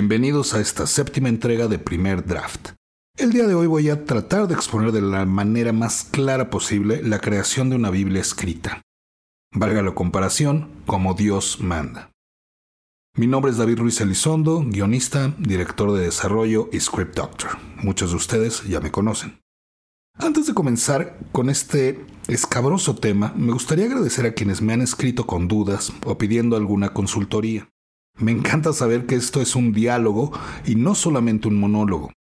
Bienvenidos a esta séptima entrega de Primer Draft. El día de hoy voy a tratar de exponer de la manera más clara posible la creación de una Biblia escrita. Valga la comparación, como Dios manda. Mi nombre es David Ruiz Elizondo, guionista, director de desarrollo y script doctor. Muchos de ustedes ya me conocen. Antes de comenzar con este escabroso tema, me gustaría agradecer a quienes me han escrito con dudas o pidiendo alguna consultoría. Me encanta saber que esto es un diálogo y no solamente un monólogo.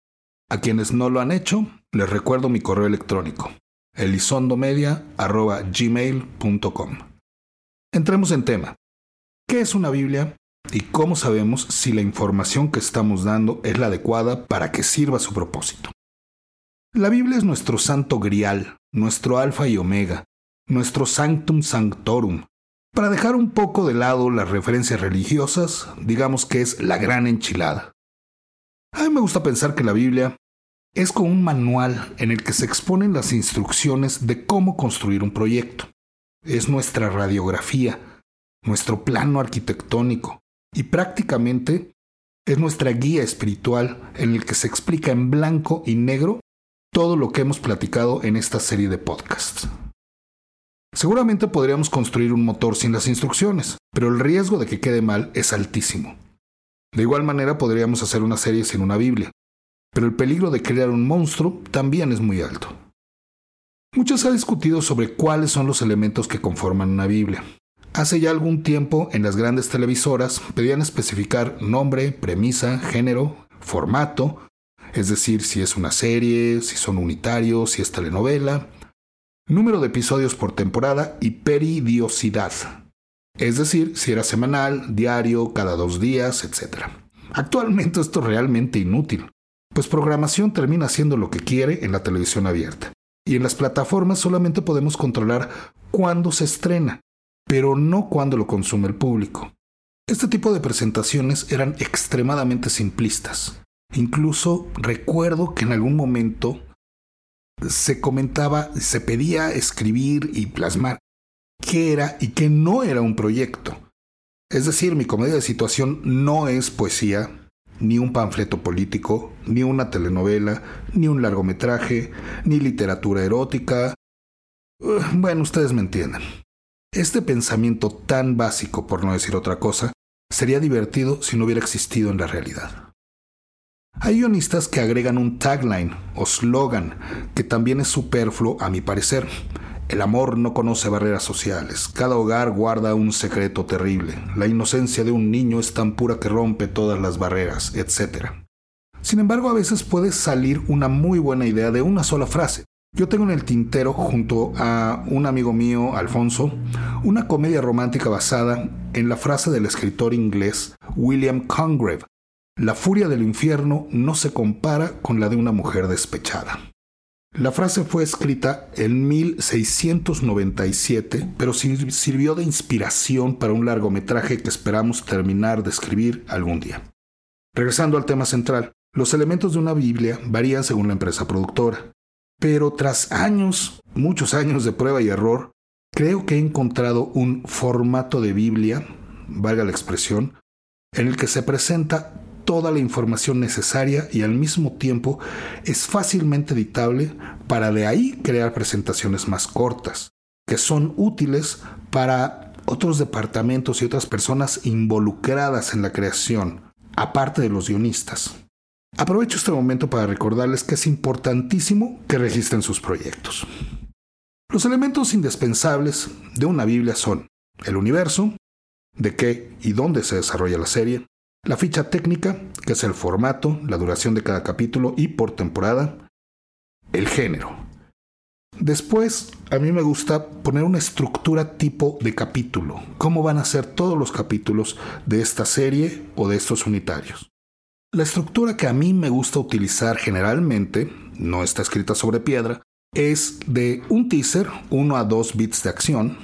A quienes no lo han hecho, les recuerdo mi correo electrónico, elizondomedia.gmail.com. Entremos en tema. ¿Qué es una Biblia y cómo sabemos si la información que estamos dando es la adecuada para que sirva su propósito? La Biblia es nuestro santo grial, nuestro alfa y omega, nuestro sanctum sanctorum, para dejar un poco de lado las referencias religiosas, digamos que es la gran enchilada. A mí me gusta pensar que la Biblia es como un manual en el que se exponen las instrucciones de cómo construir un proyecto. Es nuestra radiografía, nuestro plano arquitectónico y prácticamente es nuestra guía espiritual en el que se explica en blanco y negro todo lo que hemos platicado en esta serie de podcasts. Seguramente podríamos construir un motor sin las instrucciones, pero el riesgo de que quede mal es altísimo. De igual manera podríamos hacer una serie sin una Biblia, pero el peligro de crear un monstruo también es muy alto. Mucho se ha discutido sobre cuáles son los elementos que conforman una Biblia. Hace ya algún tiempo en las grandes televisoras pedían especificar nombre, premisa, género, formato, es decir, si es una serie, si son unitarios, si es telenovela, número de episodios por temporada y peridiosidad, es decir, si era semanal, diario, cada dos días, etc. Actualmente esto es realmente inútil, pues programación termina haciendo lo que quiere en la televisión abierta, y en las plataformas solamente podemos controlar cuándo se estrena, pero no cuándo lo consume el público. Este tipo de presentaciones eran extremadamente simplistas. Incluso recuerdo que en algún momento se comentaba, se pedía escribir y plasmar qué era y qué no era un proyecto. Es decir, mi comedia de situación no es poesía, ni un panfleto político, ni una telenovela, ni un largometraje, ni literatura erótica. Uh, bueno, ustedes me entienden. Este pensamiento tan básico, por no decir otra cosa, sería divertido si no hubiera existido en la realidad. Hay guionistas que agregan un tagline o slogan que también es superfluo a mi parecer. El amor no conoce barreras sociales, cada hogar guarda un secreto terrible, la inocencia de un niño es tan pura que rompe todas las barreras, etc. Sin embargo, a veces puede salir una muy buena idea de una sola frase. Yo tengo en el tintero, junto a un amigo mío, Alfonso, una comedia romántica basada en la frase del escritor inglés William Congreve, la furia del infierno no se compara con la de una mujer despechada. La frase fue escrita en 1697, pero sirvió de inspiración para un largometraje que esperamos terminar de escribir algún día. Regresando al tema central, los elementos de una Biblia varían según la empresa productora. Pero tras años, muchos años de prueba y error, creo que he encontrado un formato de Biblia, valga la expresión, en el que se presenta toda la información necesaria y al mismo tiempo es fácilmente editable para de ahí crear presentaciones más cortas, que son útiles para otros departamentos y otras personas involucradas en la creación, aparte de los guionistas. Aprovecho este momento para recordarles que es importantísimo que registren sus proyectos. Los elementos indispensables de una Biblia son el universo, de qué y dónde se desarrolla la serie, la ficha técnica, que es el formato, la duración de cada capítulo y por temporada. El género. Después, a mí me gusta poner una estructura tipo de capítulo. ¿Cómo van a ser todos los capítulos de esta serie o de estos unitarios? La estructura que a mí me gusta utilizar generalmente, no está escrita sobre piedra, es de un teaser, uno a dos bits de acción,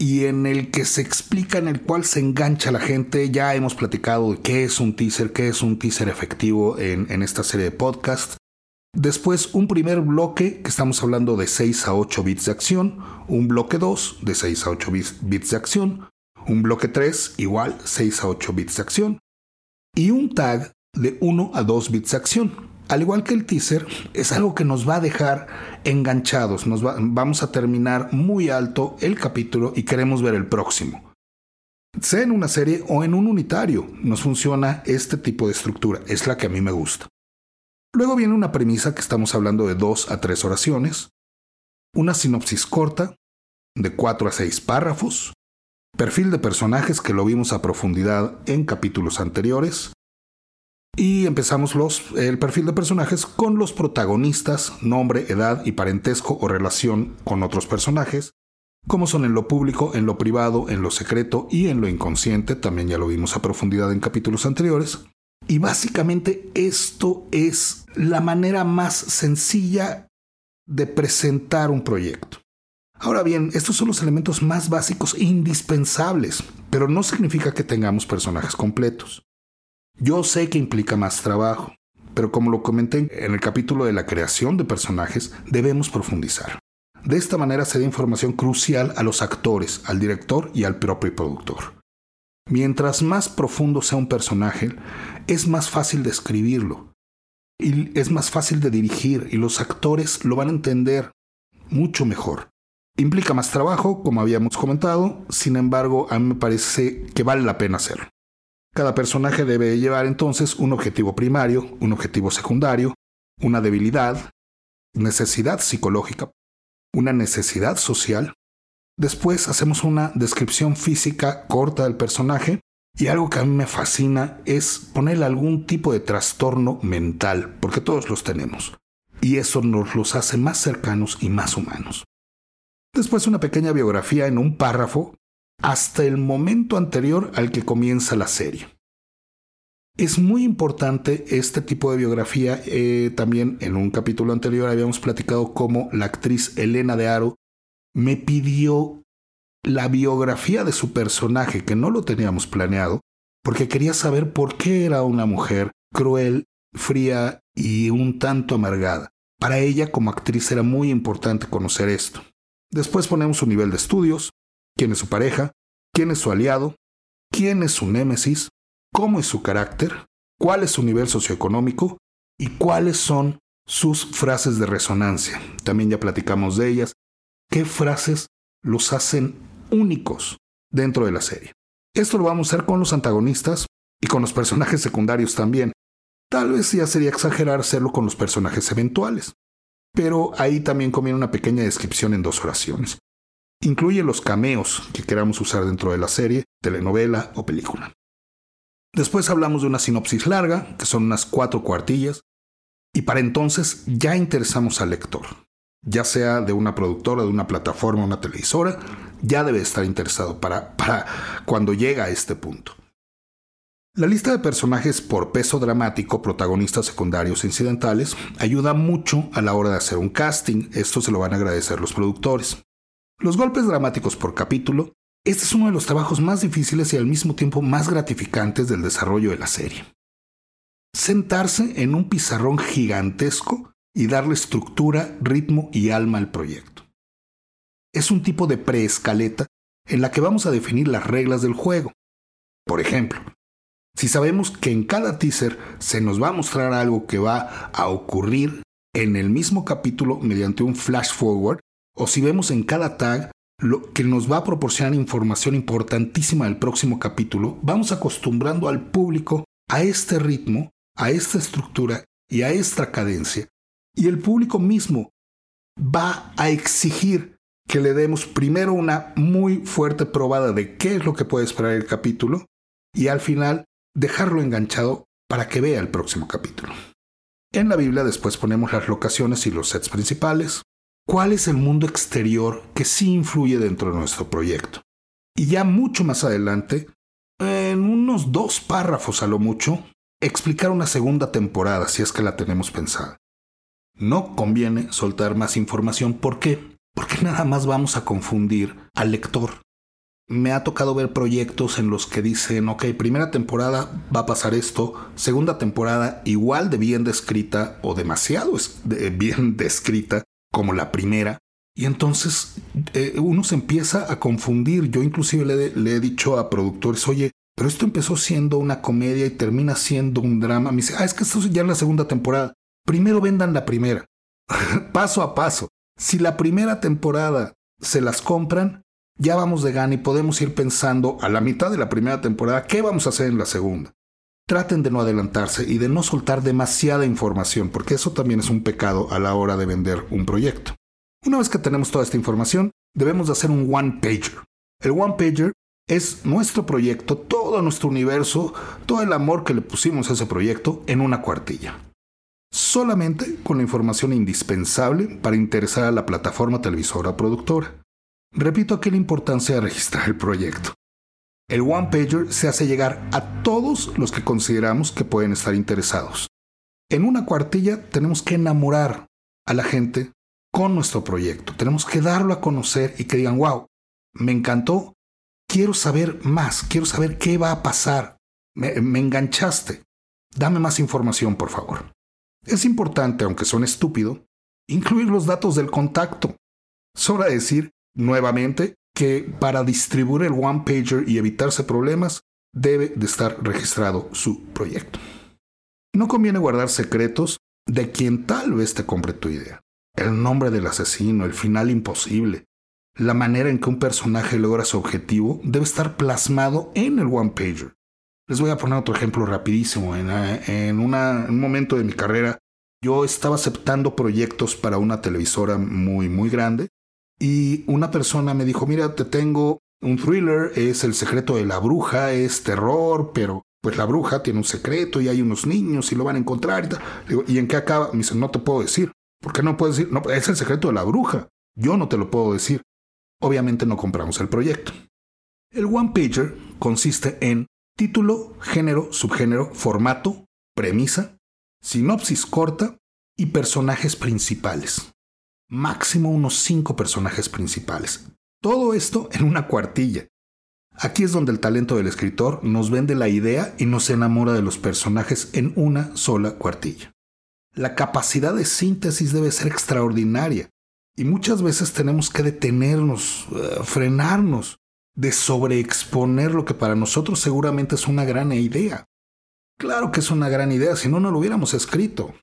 y en el que se explica, en el cual se engancha la gente. Ya hemos platicado de qué es un teaser, qué es un teaser efectivo en, esta serie de podcast. Después un primer bloque que estamos hablando de 6 a 8 bits de acción, un bloque 2 de 6 a 8 bits de acción, un bloque 3 igual 6 a 8 bits de acción, y un tag de 1 a 2 bits de acción. Al igual que el teaser, es algo que nos va a dejar enganchados. Nos vamos a terminar muy alto el capítulo y queremos ver el próximo. Sea en una serie o en un unitario, nos funciona este tipo de estructura. Es la que a mí me gusta. Luego viene una premisa que estamos hablando de dos a tres oraciones, una sinopsis corta, de cuatro a seis párrafos, perfil de personajes que lo vimos a profundidad en capítulos anteriores, y empezamos los, el perfil de personajes con los protagonistas, nombre, edad y parentesco o relación con otros personajes, como son en lo público, en lo privado, en lo secreto y en lo inconsciente, también ya lo vimos a profundidad en capítulos anteriores. Y básicamente esto es la manera más sencilla de presentar un proyecto. Ahora bien, estos son los elementos más básicos e indispensables, pero no significa que tengamos personajes completos. Yo sé que implica más trabajo, pero como lo comenté en el capítulo de la creación de personajes, debemos profundizar. De esta manera se da información crucial a los actores, al director y al propio productor. Mientras más profundo sea un personaje, es más fácil de escribirlo y es más fácil de dirigir y los actores lo van a entender mucho mejor. Implica más trabajo, como habíamos comentado, sin embargo a mí me parece que vale la pena hacerlo. Cada personaje debe llevar entonces un objetivo primario, un objetivo secundario, una debilidad, necesidad psicológica, una necesidad social. Después hacemos una descripción física corta del personaje y algo que a mí me fascina es ponerle algún tipo de trastorno mental, porque todos los tenemos. Y eso nos los hace más cercanos y más humanos. Después una pequeña biografía en un párrafo hasta el momento anterior al que comienza la serie. Es muy importante este tipo de biografía. Eh, también en un capítulo anterior habíamos platicado cómo la actriz Elena de Aro me pidió la biografía de su personaje, que no lo teníamos planeado, porque quería saber por qué era una mujer cruel, fría y un tanto amargada. Para ella como actriz era muy importante conocer esto. Después ponemos su nivel de estudios, quién es su pareja, quién es su aliado, quién es su némesis, cómo es su carácter, cuál es su nivel socioeconómico y cuáles son sus frases de resonancia. También ya platicamos de ellas. ¿Qué frases los hacen únicos dentro de la serie? Esto lo vamos a hacer con los antagonistas y con los personajes secundarios también. Tal vez ya sería exagerar hacerlo con los personajes eventuales. Pero ahí también conviene una pequeña descripción en dos oraciones. Incluye los cameos que queramos usar dentro de la serie, telenovela o película. Después hablamos de una sinopsis larga, que son unas cuatro cuartillas, y para entonces ya interesamos al lector. Ya sea de una productora, de una plataforma, una televisora, ya debe estar interesado para, cuando llega a este punto. La lista de personajes por peso dramático, protagonistas secundarios e incidentales, ayuda mucho a la hora de hacer un casting. Esto se lo van a agradecer los productores. Los golpes dramáticos por capítulo, este es uno de los trabajos más difíciles y al mismo tiempo más gratificantes del desarrollo de la serie. Sentarse en un pizarrón gigantesco y darle estructura, ritmo y alma al proyecto. Es un tipo de preescaleta en la que vamos a definir las reglas del juego. Por ejemplo, si sabemos que en cada teaser se nos va a mostrar algo que va a ocurrir en el mismo capítulo mediante un flash forward, o si vemos en cada tag lo que nos va a proporcionar información importantísima del próximo capítulo, vamos acostumbrando al público a este ritmo, a esta estructura y a esta cadencia. Y el público mismo va a exigir que le demos primero una muy fuerte probada de qué es lo que puede esperar el capítulo y al final dejarlo enganchado para que vea el próximo capítulo. En la Biblia después ponemos las locaciones y los sets principales, cuál es el mundo exterior que sí influye dentro de nuestro proyecto. Y ya mucho más adelante, en unos dos párrafos a lo mucho, explicar una segunda temporada si es que la tenemos pensada. No conviene soltar más información. ¿Por qué? Porque nada más vamos a confundir al lector. Me ha tocado ver proyectos en los que dicen, ok, primera temporada va a pasar esto, segunda temporada igual de bien descrita o demasiado bien descrita, como la primera. Y entonces eh, uno se empieza a confundir. Yo inclusive le, he dicho a productores, oye, Pero esto empezó siendo una comedia y termina siendo un drama. Me dice, ah, es que esto ya es la segunda temporada. Primero vendan la primera. paso a paso. Si la primera temporada se las compran, ya vamos de gana y podemos ir pensando a la mitad de la primera temporada qué vamos a hacer en la segunda. Traten de no adelantarse y de no soltar demasiada información, porque eso también es un pecado a la hora de vender un proyecto. Una vez que tenemos toda esta información, debemos de hacer un one pager. El one pager es nuestro proyecto, todo nuestro universo, todo el amor que le pusimos a ese proyecto en una cuartilla. Solamente con la información indispensable para interesar a la plataforma televisora productora. Repito aquí la importancia de registrar el proyecto. El One Pager se hace llegar a todos los que consideramos que pueden estar interesados. En una cuartilla tenemos que enamorar a la gente con nuestro proyecto. Tenemos que darlo a conocer y que digan, wow, me encantó, quiero saber más, quiero saber qué va a pasar. Me, enganchaste. Dame más información, por favor. Es importante, aunque suene estúpido, incluir los datos del contacto. Sobra decir, nuevamente, que para distribuir el one pager y evitarse problemas, debe de estar registrado su proyecto. No conviene guardar secretos de quien tal vez te compre tu idea. El nombre del asesino, el final imposible, la manera en que un personaje logra su objetivo debe estar plasmado en el one pager. Les voy a poner otro ejemplo rapidísimo. En, eh, un momento de mi carrera, yo estaba aceptando proyectos para una televisora muy, muy grande y una persona me dijo, mira, te tengo un thriller, es El secreto de la bruja, es terror, pero pues la bruja tiene un secreto y hay unos niños y lo van a encontrar. Y, digo, ¿y en qué acaba? Me dice, no te puedo decir. ¿Por qué no puedo decir? No, es el secreto de la bruja. Yo no te lo puedo decir. Obviamente no compramos el proyecto. El one pager consiste en título, género, subgénero, formato, premisa, sinopsis corta y personajes principales máximo unos cinco personajes principales. Todo esto en una cuartilla. Aquí es donde el talento del escritor nos vende la idea y nos enamora de los personajes en una sola cuartilla. La capacidad de síntesis debe ser extraordinaria y muchas veces tenemos que detenernos, eh, frenarnos de sobreexponer lo que para nosotros seguramente es una gran idea. Claro que es una gran idea, si no, no lo hubiéramos escrito.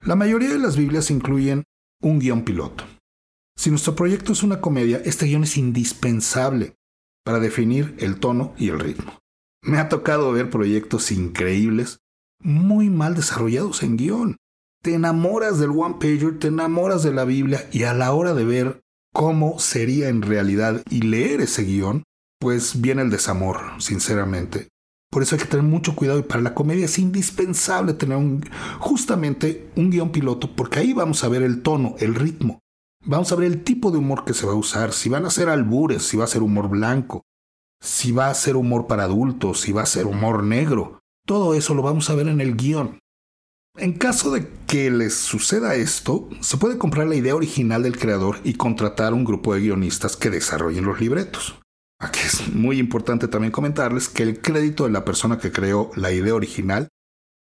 La mayoría de las Biblias incluyen un guion piloto. Si nuestro proyecto es una comedia, este guion es indispensable para definir el tono y el ritmo. Me ha tocado ver proyectos increíbles, muy mal desarrollados en guion. Te enamoras del one pager, te enamoras de la Biblia y a la hora de ver cómo sería en realidad y leer ese guion, pues viene el desamor, sinceramente. Por eso hay que tener mucho cuidado y para la comedia es indispensable tener justamente un guion piloto porque ahí vamos a ver el tono, el ritmo. Vamos a ver el tipo de humor que se va a usar, si van a ser albures, si va a ser humor blanco, si va a ser humor para adultos, si va a ser humor negro. Todo eso lo vamos a ver en el guion. En caso de que les suceda esto, se puede comprar la idea original del creador y contratar un grupo de guionistas que desarrollen los libretos. Aquí es muy importante también comentarles que el crédito de la persona que creó la idea original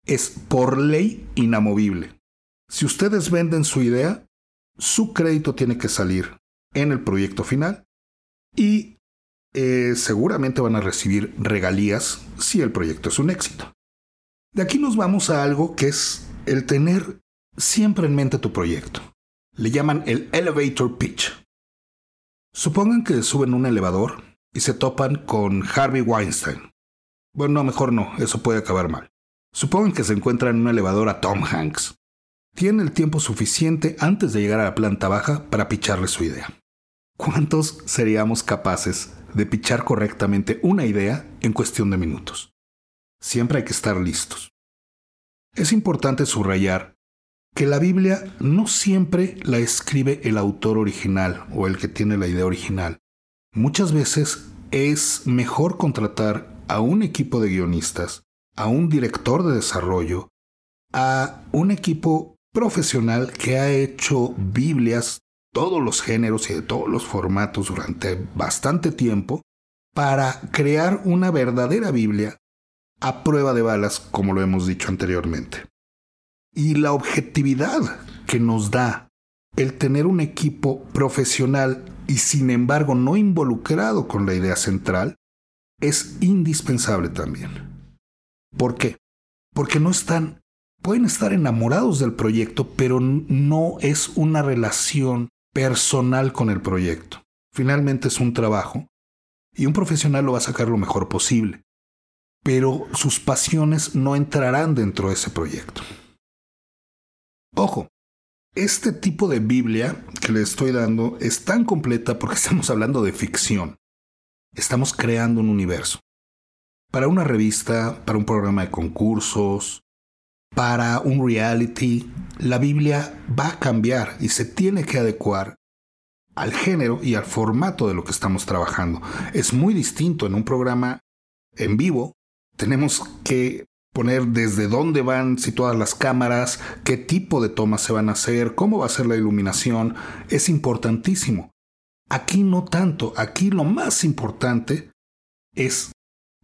es por ley inamovible. Si ustedes venden su idea, su crédito tiene que salir en el proyecto final y eh, seguramente van a recibir regalías si el proyecto es un éxito. De aquí nos vamos a algo que es el tener siempre en mente tu proyecto. Le llaman el elevator pitch. Supongan que suben un elevador y se topan con Harvey Weinstein. Bueno, no, mejor no, eso puede acabar mal. Supongan que se encuentran en un elevador a Tom Hanks. Tiene el tiempo suficiente antes de llegar a la planta baja para picharle su idea. ¿Cuántos seríamos capaces de pichar correctamente una idea en cuestión de minutos? Siempre hay que estar listos. Es importante subrayar que la Biblia no siempre la escribe el autor original o el que tiene la idea original. Muchas veces es mejor contratar a un equipo de guionistas, a un director de desarrollo, a un equipo profesional que ha hecho Biblias, todos los géneros y de todos los formatos durante bastante tiempo, para crear una verdadera Biblia a prueba de balas, como lo hemos dicho anteriormente. Y la objetividad que nos da el tener un equipo profesional y sin embargo no involucrado con la idea central, es indispensable también. ¿Por qué? Porque no están, pueden estar enamorados del proyecto, pero no es una relación personal con el proyecto. Finalmente es un trabajo y un profesional lo va a sacar lo mejor posible, pero sus pasiones no entrarán dentro de ese proyecto. Ojo, este tipo de Biblia que le estoy dando es tan completa porque estamos hablando de ficción. Estamos creando un universo. Para una revista, para un programa de concursos, para un reality, la Biblia va a cambiar y se tiene que adecuar al género y al formato de lo que estamos trabajando. Es muy distinto en un programa en vivo. Tenemos que poner desde dónde van situadas las cámaras, qué tipo de tomas se van a hacer, cómo va a ser la iluminación, es importantísimo. Aquí no tanto, aquí lo más importante es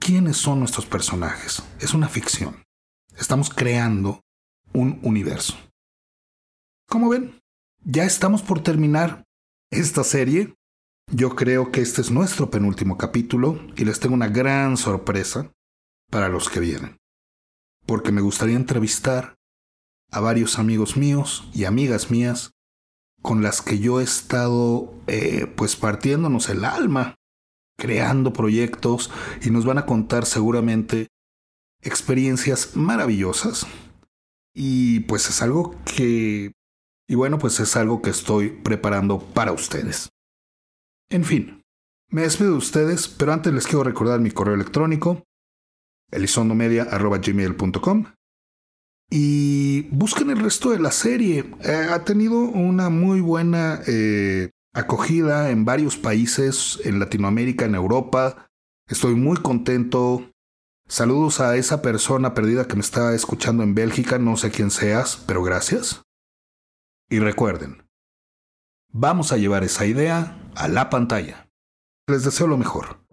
quiénes son nuestros personajes. Es una ficción. Estamos creando un universo. Como ven, ya estamos por terminar esta serie. Yo creo que este es nuestro penúltimo capítulo y les tengo una gran sorpresa para los que vienen porque me gustaría entrevistar a varios amigos míos y amigas mías con las que yo he estado eh, pues partiéndonos el alma, creando proyectos y nos van a contar seguramente experiencias maravillosas. Y pues es algo que... Y bueno, pues es algo que estoy preparando para ustedes. En fin, me despido de ustedes, pero antes les quiero recordar mi correo electrónico, elizondomedia.gmail.com y busquen el resto de la serie. Eh, ha tenido una muy buena eh, acogida en varios países, en Latinoamérica, en Europa. Estoy muy contento. Saludos a esa persona perdida que me está escuchando en Bélgica, no sé quién seas, pero gracias. Y recuerden, vamos a llevar esa idea a la pantalla. Les deseo lo mejor.